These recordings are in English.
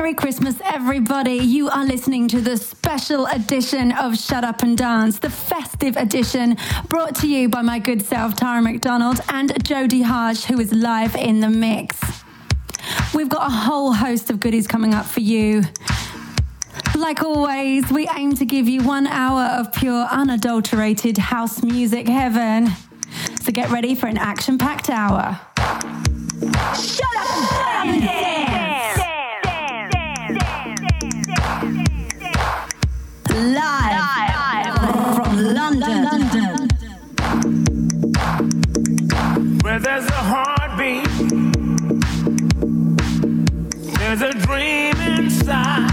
Merry Christmas, everybody. You are listening to the special edition of Shut Up and Dance, the festive edition brought to you by my good self, Tara McDonald, and Jodie Harsh, who is live in the mix. We've got a whole host of goodies coming up for you. Like always, we aim to give you one hour of pure, unadulterated house music heaven. So get ready for an action packed hour. Shut up and dance! Live, from London. London. Where there's a heartbeat, there's a dream inside.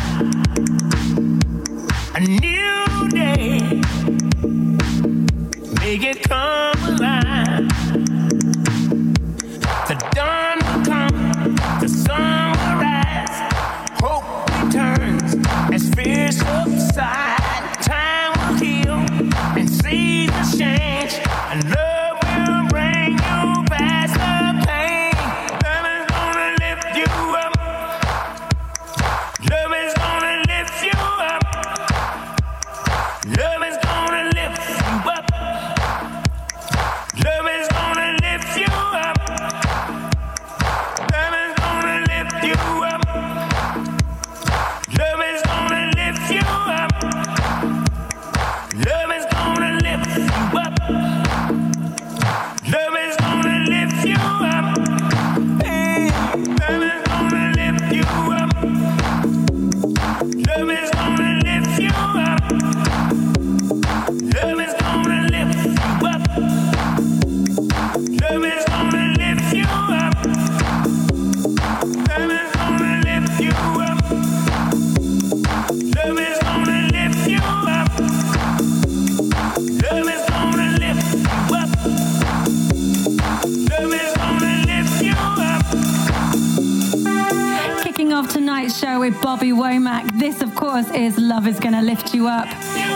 You Up.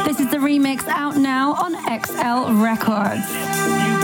This is the remix out now on XL Records.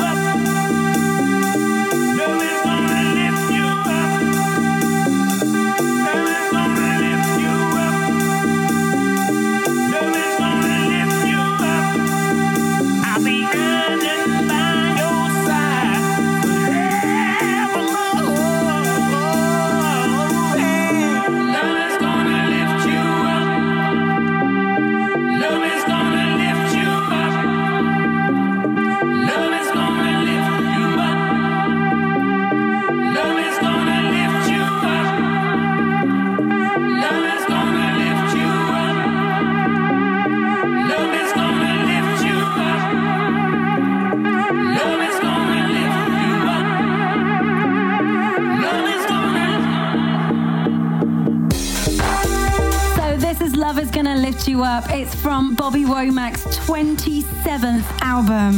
You Up. It's from Bobby Womack's 27th album.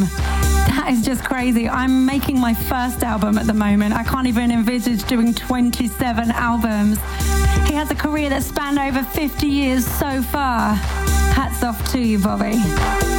That is just crazy. I'm making my first album at the moment. I can't even envisage doing 27 albums. He has a career that spanned over 50 years so far. Hats off to you, Bobby.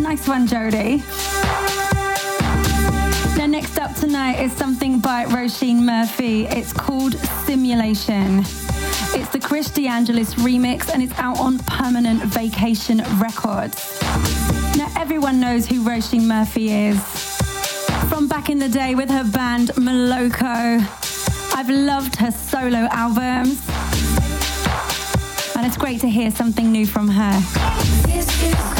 Nice one, Jodie. Now, next up tonight is something by Roisin Murphy. It's called Simulation. It's the Chris DeAngelis remix and it's out on Permanent Vacation Records. Now, everyone knows who Roisin Murphy is. From back in the day with her band Moloko, I've loved her solo albums. And it's great to hear something new from her.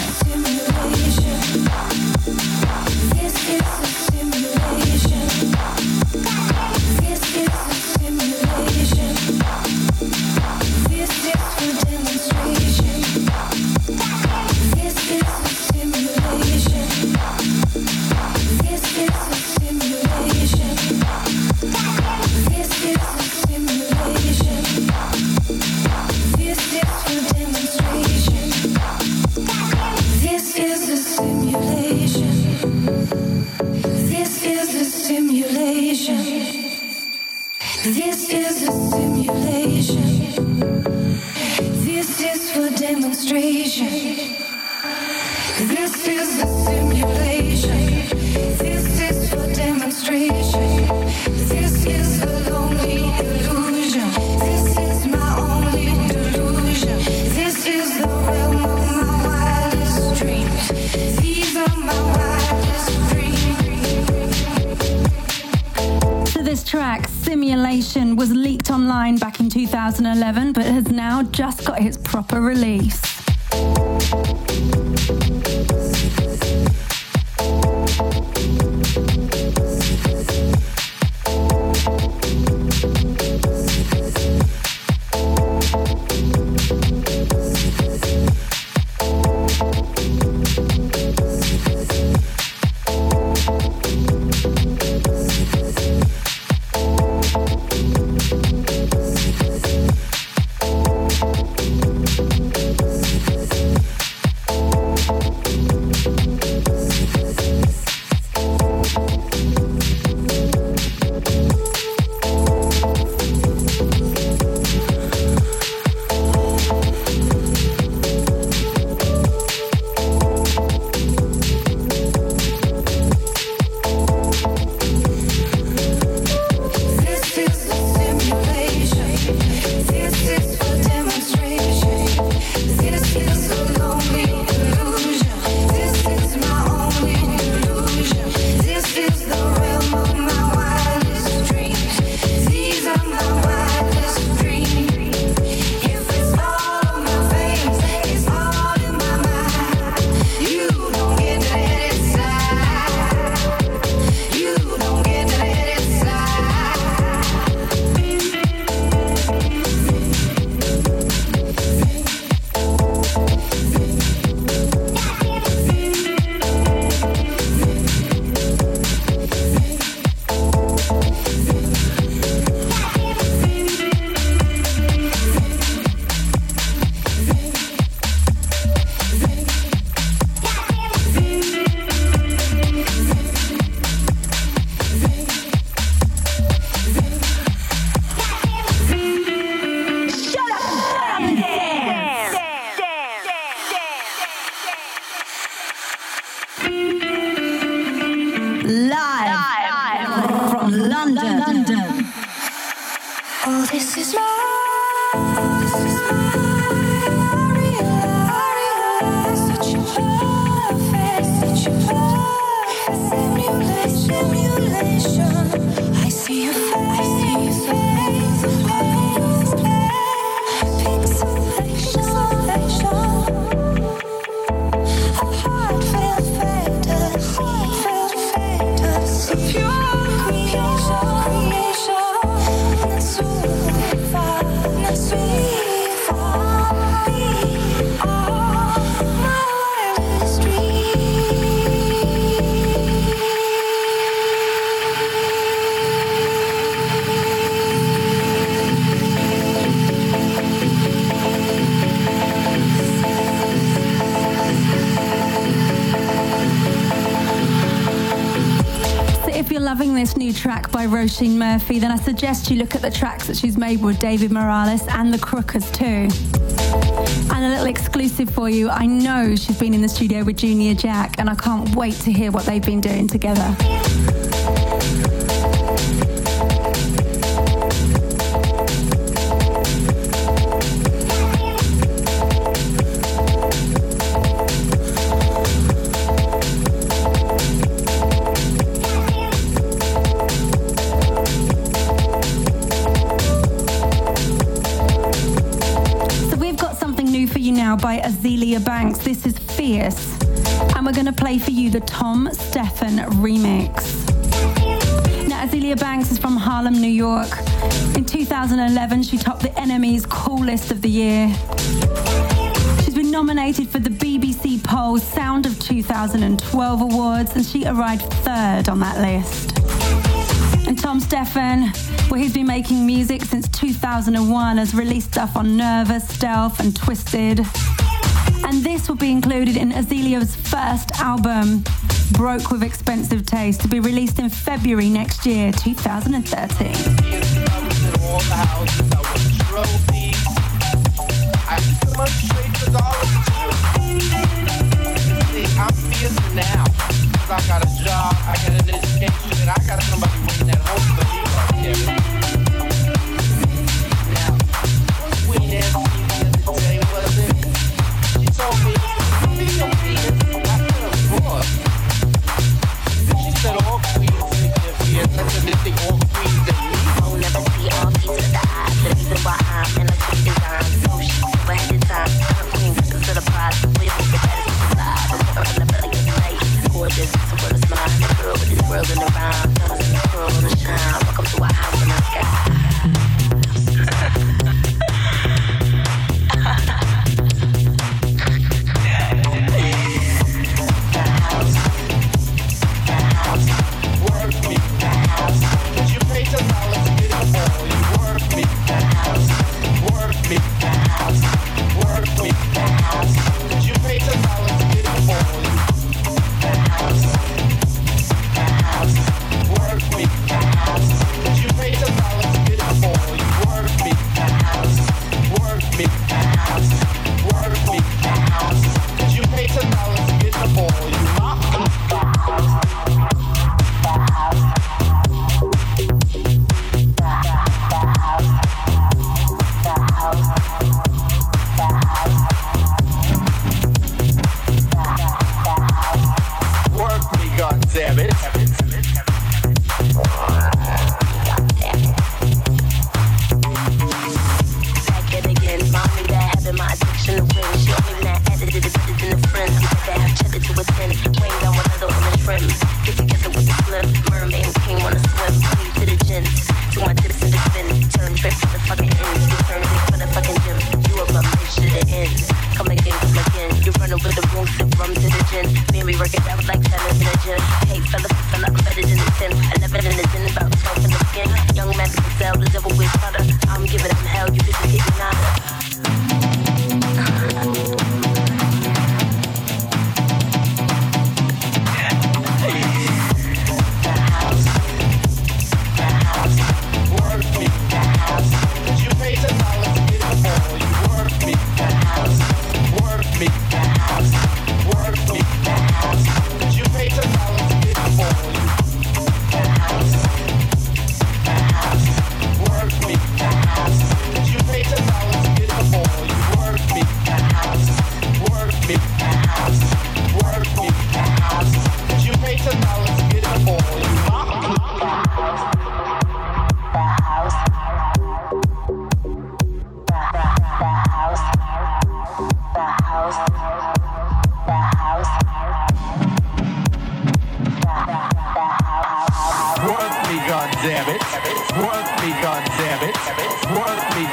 2011, but has now just got its proper release. Track by Roisin Murphy, then I suggest you look at the tracks that she's made with David Morales and the Crookers too. And a little exclusive for you. I know she's been in the studio with Junior Jack, and I can't wait to hear what they've been doing together. The Tom Stephan remix. Now, Azealia Banks is from Harlem, New York. In 2011, she topped the NME's Cool List of the Year. She's been nominated for the BBC Poll Sound of 2012 Awards, and she arrived third on that list. And Tom Stephan, well, he's been making music since 2001, has released stuff on Nervous, Stealth, and Twisted and this will be included in Azealia's first album, Broke with Expensive Taste, to be released in February next year, 2013. I got a job, I got an education, and I got somebody waiting at home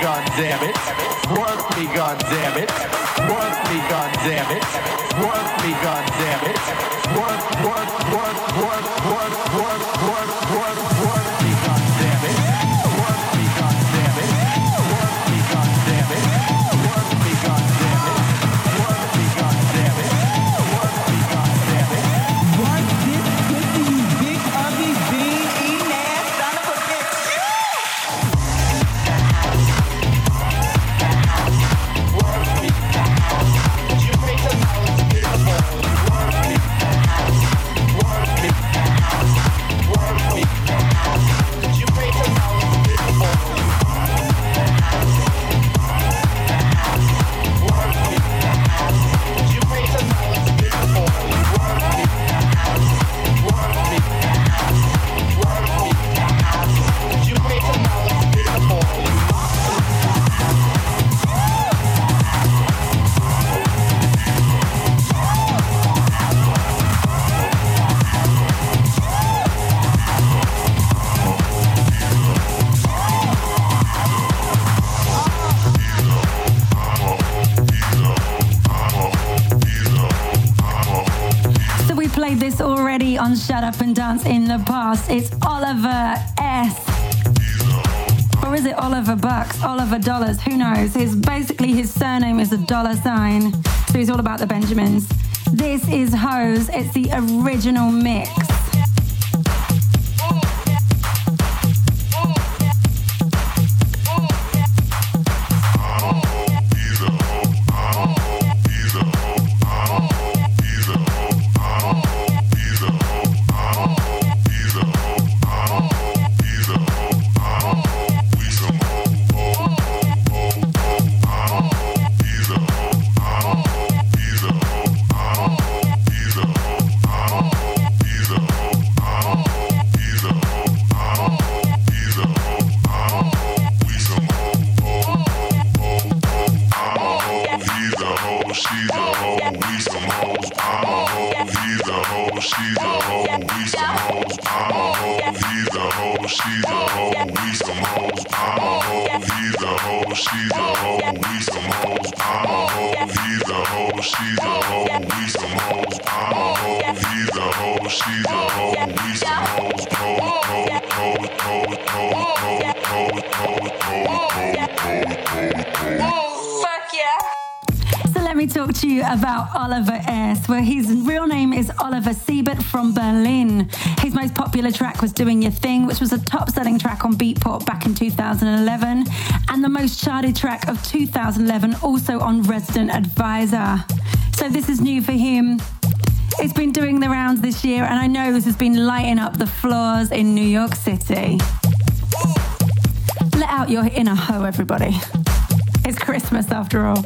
god damn it. Work me god damn it. Work me god damn it. Work me god damn it. Work work work work work Up and Dance in the past. It's Oliver S. Or is it Oliver Bucks? Oliver Dollars? Who knows? His basically his surname is a dollar sign, so he's all about the Benjamins. This is Hose. It's the original mix. 2011, and the most charted track of 2011, also on Resident Advisor. So this is new for him. It's been doing the rounds this year, and I know this has been lighting up the floors in New York City. Let out your inner hoe, everybody. It's Christmas after all.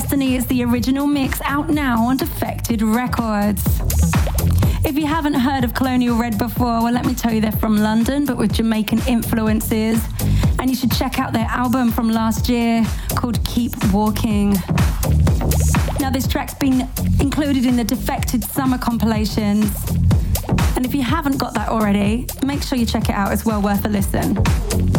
Destiny. is the original mix out now on Defected Records. If you haven't heard of Colonel Red before, well, let me tell you they're from London, but with Jamaican influences. And you should check out their album from last year called Keep Walking. Now, this track's been included in the Defected Summer compilations. And if you haven't got that already, make sure you check it out. It's well worth a listen.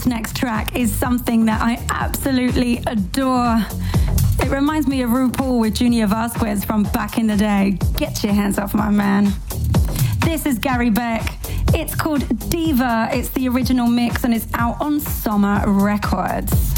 This next track is something that I absolutely adore. It reminds me of RuPaul with Junior Vasquez from back in the day. Get your hands off my man. This is Gary Beck. It's called Diva. It's the original mix and it's out on Soma Records.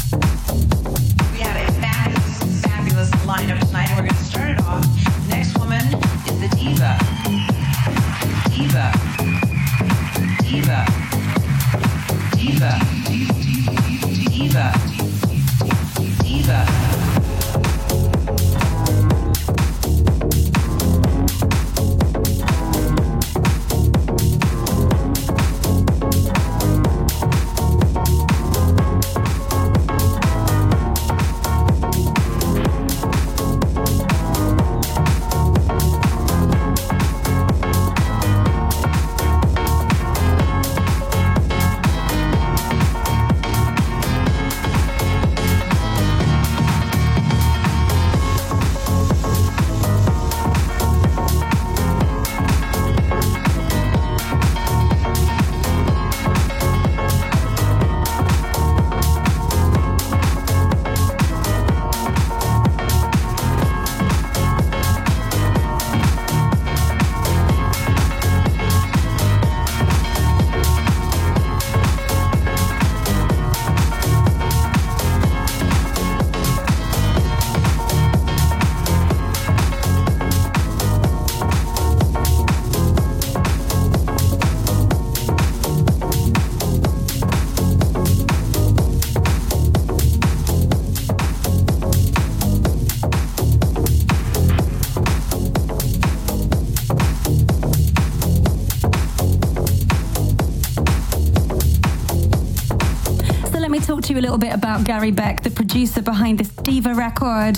Gary Beck, the producer behind this Diva record.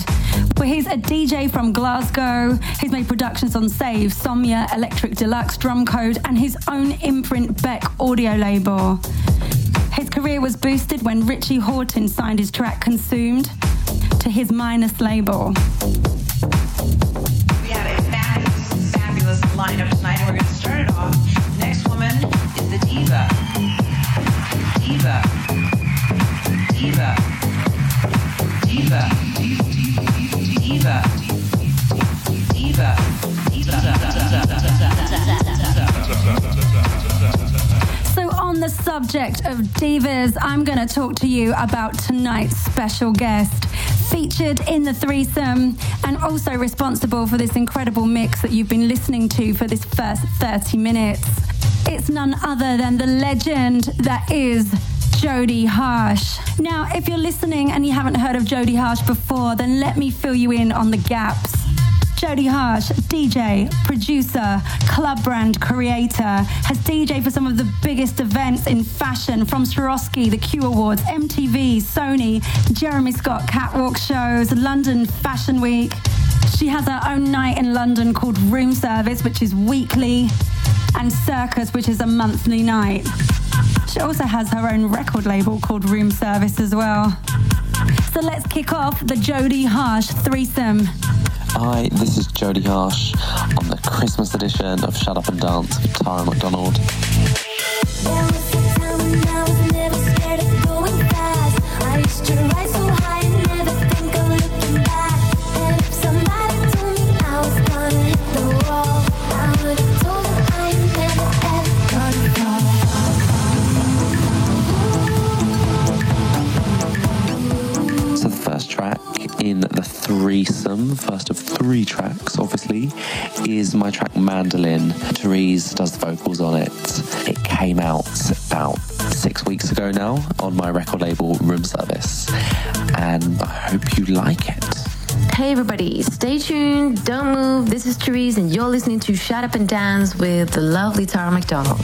Where he's a DJ from Glasgow. He's made productions on Save, Somnia, Electric Deluxe, Drumcode, and his own imprint Beck audio label. His career was boosted when Richie Hawtin signed his track Consumed to his Minus label. Divas, I'm going to talk to you about tonight's special guest, featured in the threesome and also responsible for this incredible mix that you've been listening to for this first 30 minutes. It's none other than the legend that is Jodie Harsh. Now, if you're listening and you haven't heard of Jodie Harsh before, then let me fill you in on the gaps. Jodie Harsh, DJ, producer, club brand creator, has DJ for some of the biggest events in fashion from Swarovski, the Q Awards, MTV, Sony, Jeremy Scott catwalk shows, London Fashion Week. She has her own night in London called Room Service, which is weekly, and Circus, which is a monthly night. She also has her own record label called Room Service as well. So let's kick off the Jodie Harsh threesome. Hi, this is Jodie Harsh on the Christmas edition of Shut Up and Dance with Tara McDonald. Threesome, first of three tracks, obviously, is my track Mandolin. Therese does the vocals on it. It came out about six weeks ago now on my record label Room Service, and I hope you like it. Hey everybody, stay tuned, don't move. This is Therese, and you're listening to Shut Up and Dance with the lovely Tara McDonald.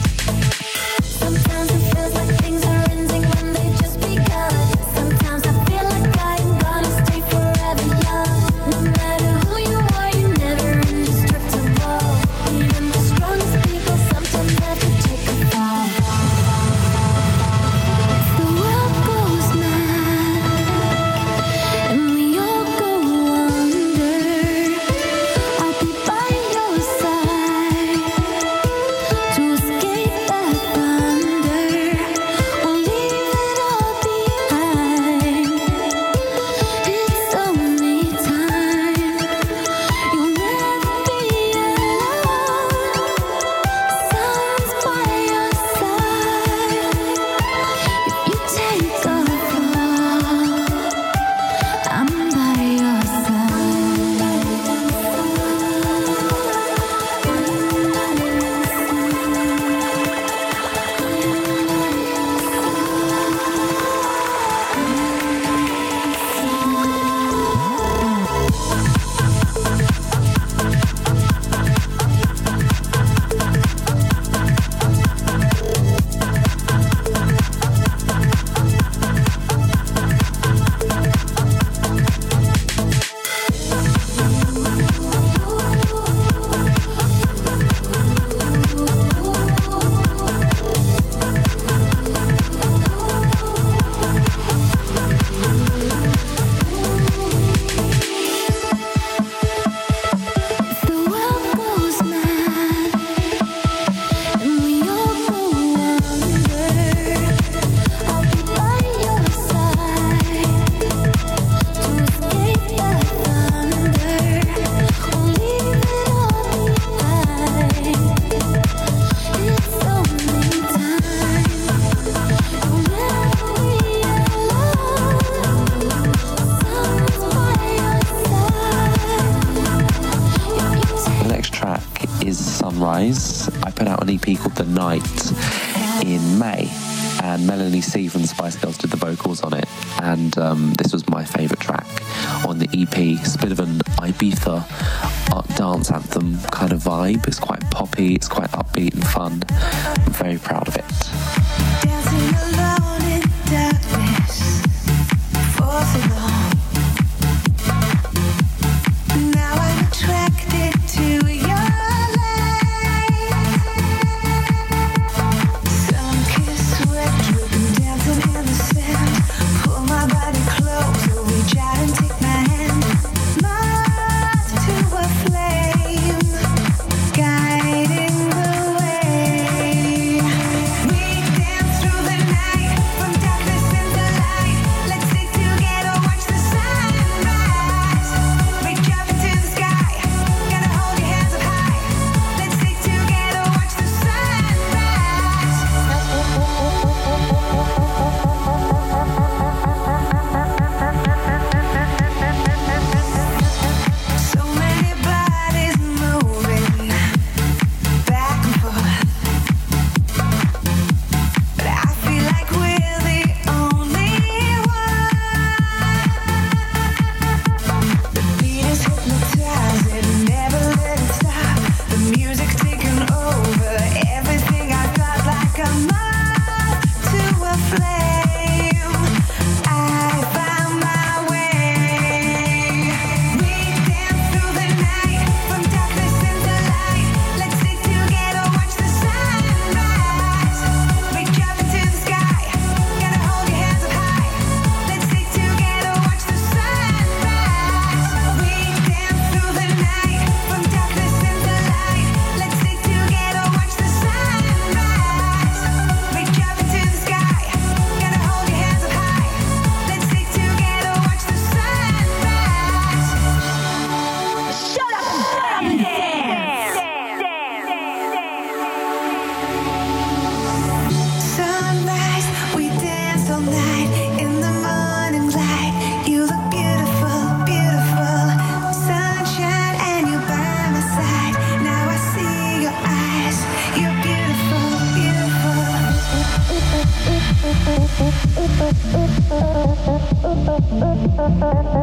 Thank.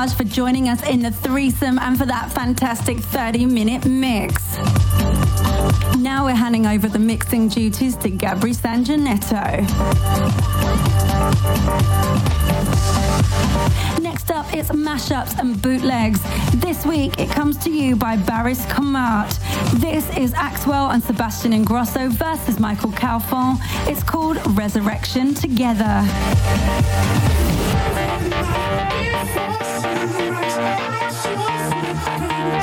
For joining us in the threesome and for that fantastic 30 minute mix. Now we're handing over the mixing duties to Gabri Sanjanetto. Next up, it's mashups and bootlegs. This week, it comes to you by Baris Kamart. This is Axwell and Sebastian Ingrosso versus Michael Calfan. It's called Resurrection Together.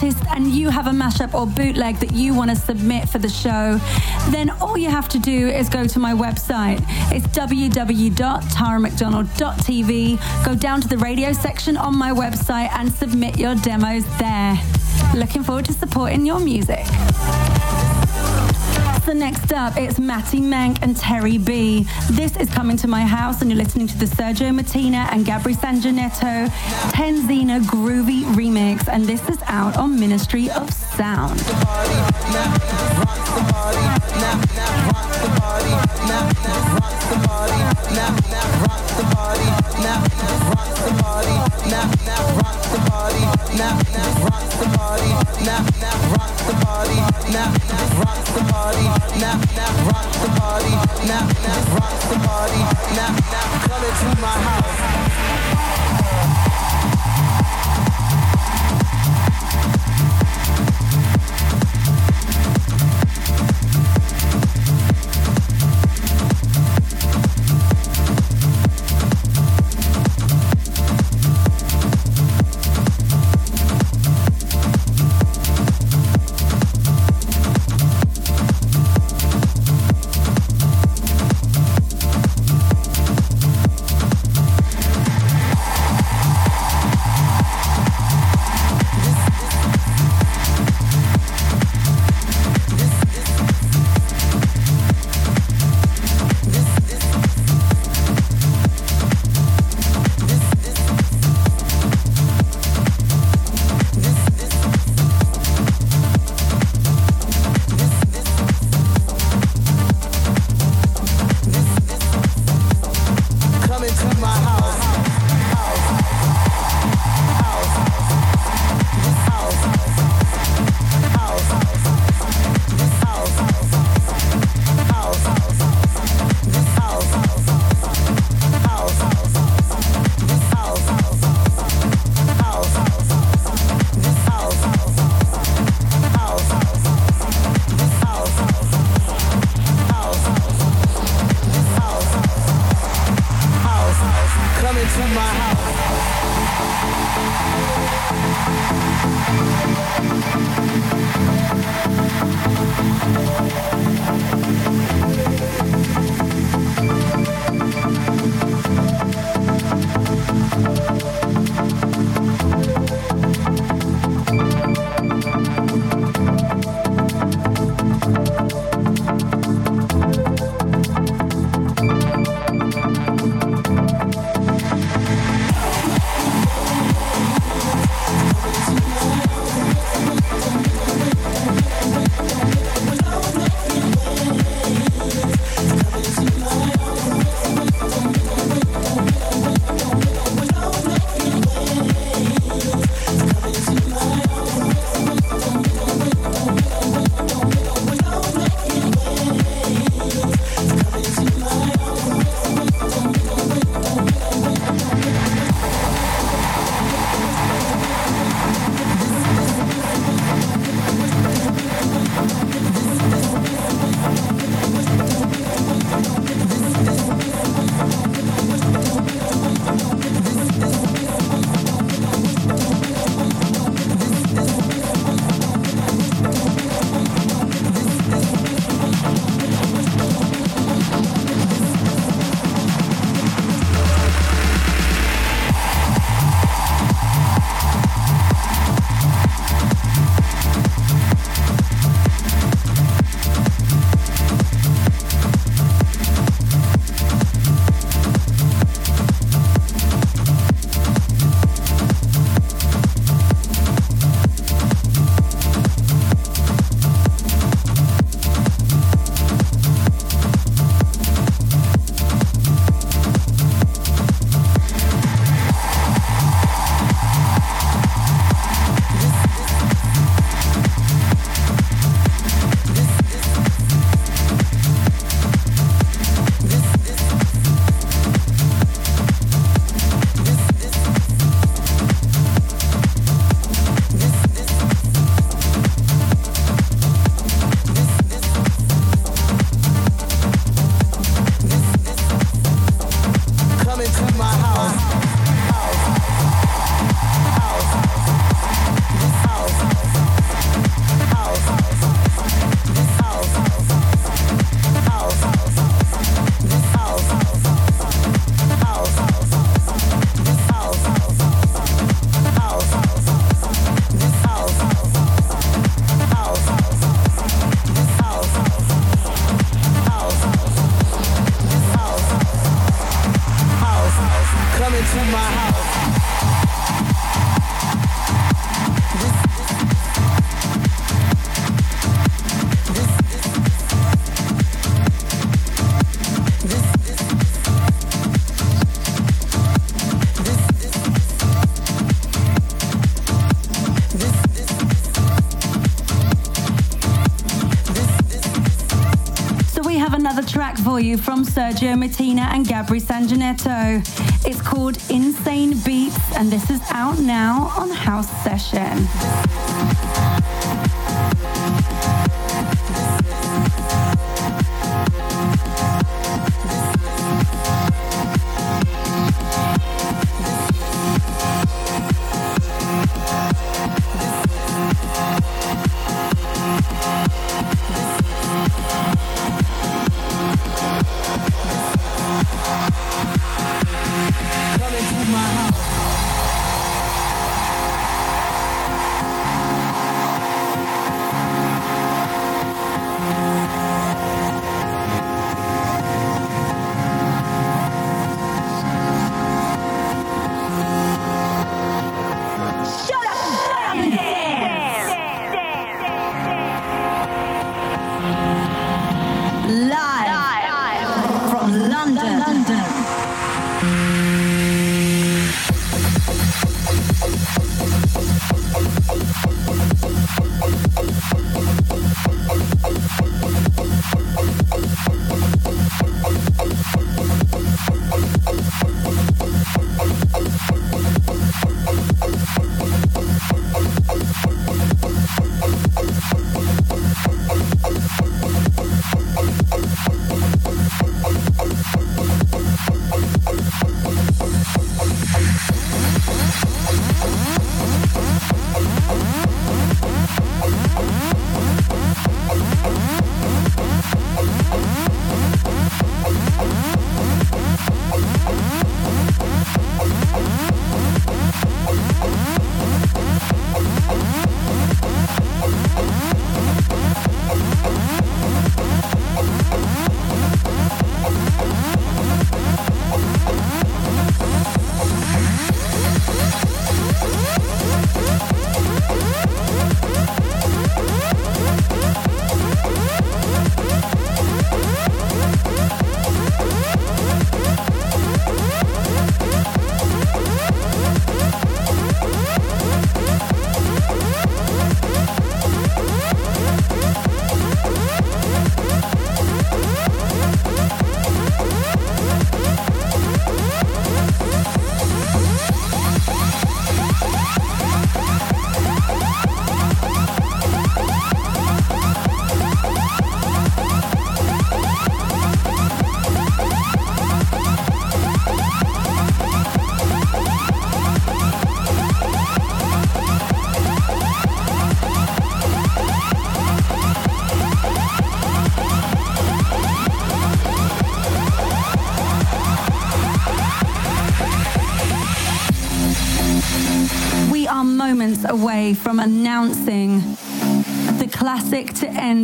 artist and you have a mashup or bootleg that you want to submit for the show, then all you have to do is go to my website. It's www.taramcdonald.tv. Go down to the radio section on my website and submit your demos there. Looking forward to supporting your music. So next up, it's Matty Menk and Terry B. This is Coming to My House, and you're listening to the Sergio Martina and Gabri Sanjanetto Tenzina Groovy Remix, and this is out on Ministry of Sound. Nap, nap, rock the party, Nap, nap, rock the party, Nap, now, come to my house. For you from Sergio Martina and Gabri Sanjanetto. It's called Insane Beats, and this is out now on House Session.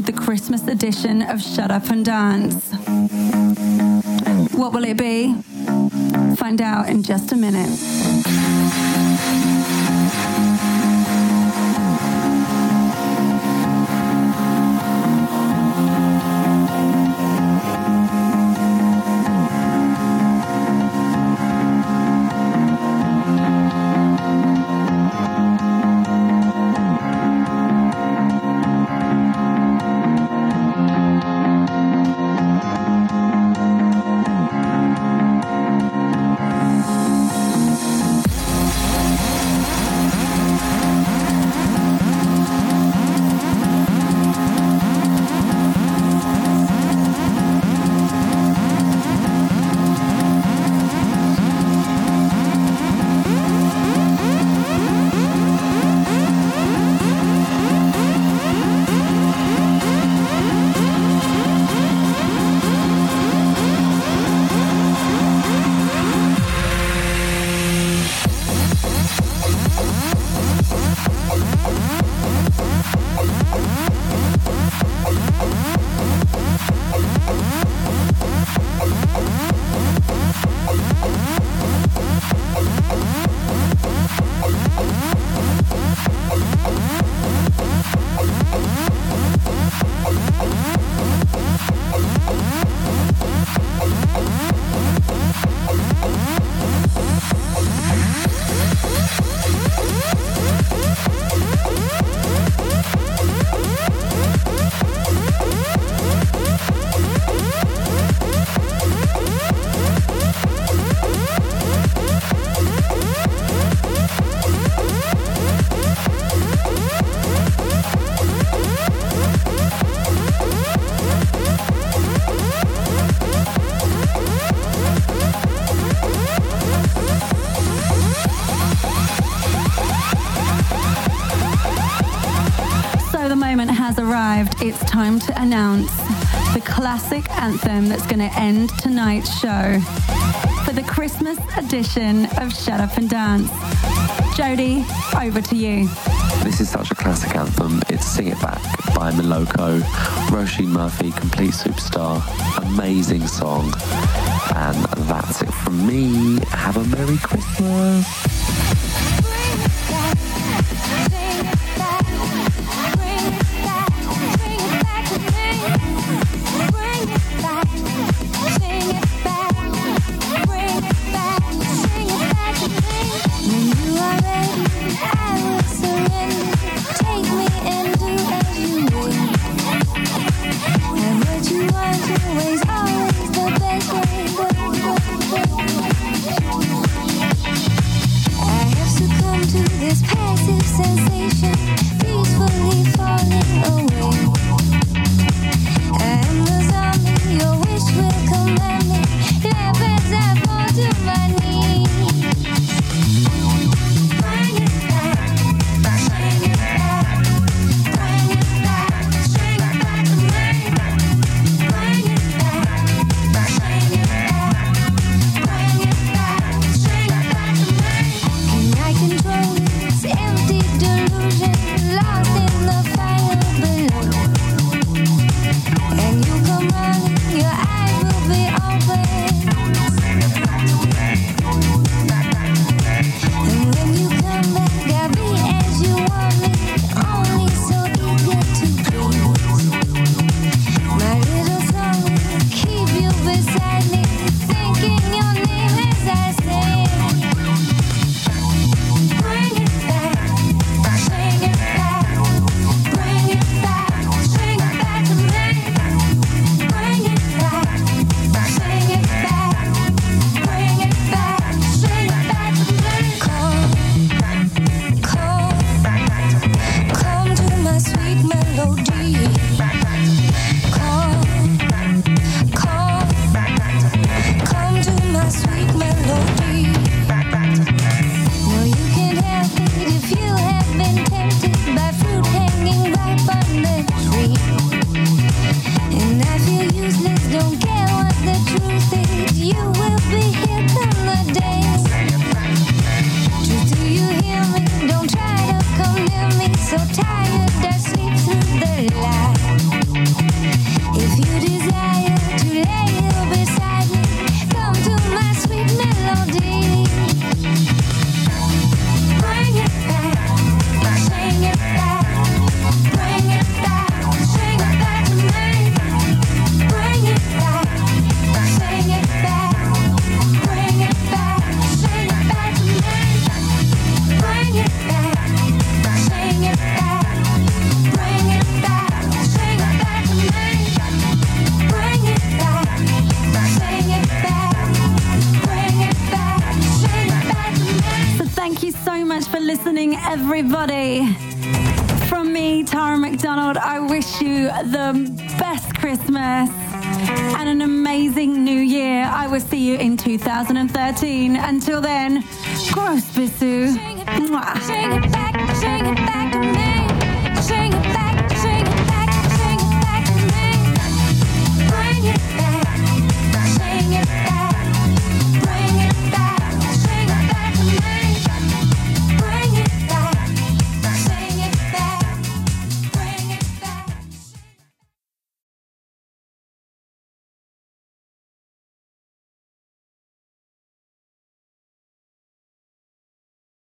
The Christmas edition of Shut Up and Dance. What will it be? Find out in just a minute. to announce the classic anthem that's going to end tonight's show for the Christmas edition of Shut Up and Dance. Jodie, over to you. This is such a classic anthem. It's Sing It Back by Moloko, Róisín Murphy, complete superstar, amazing song. And that's it from me. Have a Merry Christmas.